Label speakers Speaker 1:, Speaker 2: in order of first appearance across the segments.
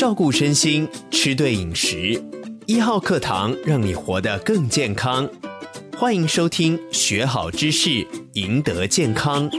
Speaker 1: 照顾身心，吃对饮食。一号课堂让你活得更健康。欢迎收听，学好知识，赢得健康。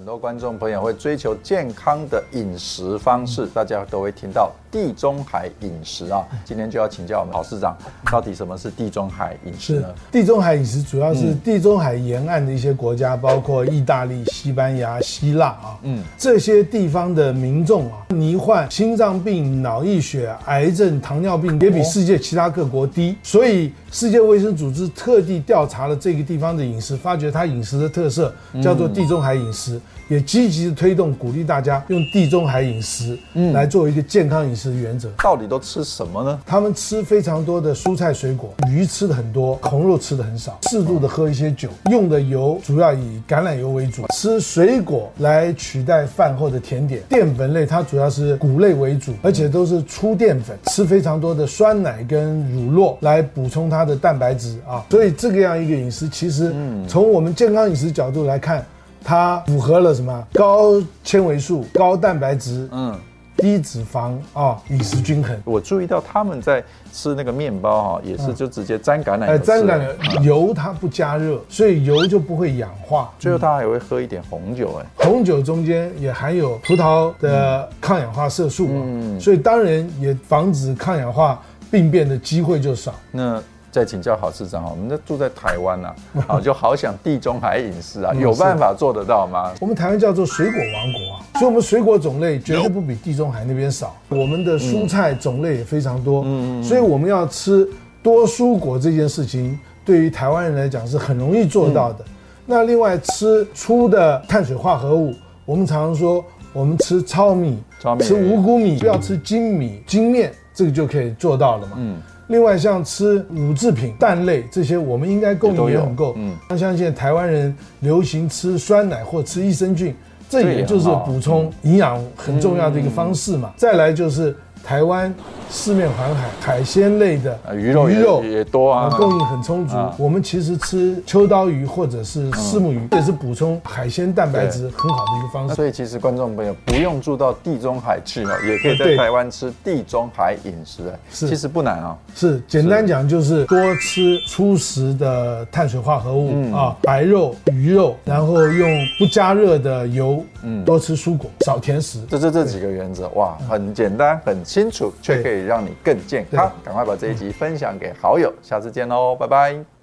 Speaker 2: 很多观众朋友会追求健康的饮食方式，大家都会听到。地中海饮食啊，今天就要请教我们郝市长，到底什么是地中海饮食呢？
Speaker 3: 地中海饮食主要是地中海沿岸的一些国家，包括意大利、西班牙、希腊啊，嗯，这些地方的民众啊，罹患心脏病、脑溢血、癌症、糖尿病也比世界其他各国低，所以世界卫生组织特地调查了这个地方的饮食，发觉它饮食的特色叫做地中海饮食，也积极的推动鼓励大家用地中海饮食，嗯，来作为一个健康饮食。的原则，
Speaker 2: 到底都吃什么呢？
Speaker 3: 他们吃非常多的蔬菜水果，鱼吃的很多，红肉吃的很少，适度的喝一些酒，用的油主要以橄榄油为主，吃水果来取代饭后的甜点。淀粉类它主要是谷类为主，而且都是粗淀粉，吃非常多的酸奶跟乳酪来补充它的蛋白质啊。所以这个样一个饮食，其实从我们健康饮食角度来看，它符合了什么？高纤维素、高蛋白质，嗯。低脂肪啊，饮食均衡。
Speaker 2: 我注意到他们在吃那个面包哈，也是就直接沾橄榄油。
Speaker 3: 沾橄榄油它不加热，所以油就不会氧化。
Speaker 2: 最后他还会喝一点红酒，哎，
Speaker 3: 红酒中间也含有葡萄的抗氧化色素嘛，所以当然也防止抗氧化病变的机会就少。
Speaker 2: 那。再请教郝市长，我们这住在台湾呐，啊，就好想地中海饮食啊，有办法做得到吗？
Speaker 3: 我们台湾叫做水果王国啊，所以我们水果种类绝对不比地中海那边少。我们的蔬菜种类也非常多，嗯，所以我们要吃多蔬果这件事情，对于台湾人来讲是很容易做到的。那另外吃粗的碳水化合物，我们常常说我们吃糙米，吃五谷米，不要吃精米、精面，这个就可以做到了嘛。嗯。另外，像吃乳制品、蛋类这些，我们应该供应也很够。嗯，那像现在台湾人流行吃酸奶或吃益生菌，这也就是补充营养很重要的一个方式嘛。再来就是。台湾四面环海，海鲜类的鱼肉鱼肉
Speaker 2: 也多啊，
Speaker 3: 供应很充足。我们其实吃秋刀鱼或者是四目鱼，也是补充海鲜蛋白质很好的一个方式。
Speaker 2: 所以其实观众朋友不用住到地中海去了，也可以在台湾吃地中海饮食。是，其实不难啊。
Speaker 3: 是，简单讲就是多吃粗食的碳水化合物啊，白肉、鱼肉，然后用不加热的油，嗯，多吃蔬果，少甜食。
Speaker 2: 这这这几个原则，哇，很简单，很。清楚却可以让你更健康，赶快把这一集分享给好友，下次见喽，拜拜。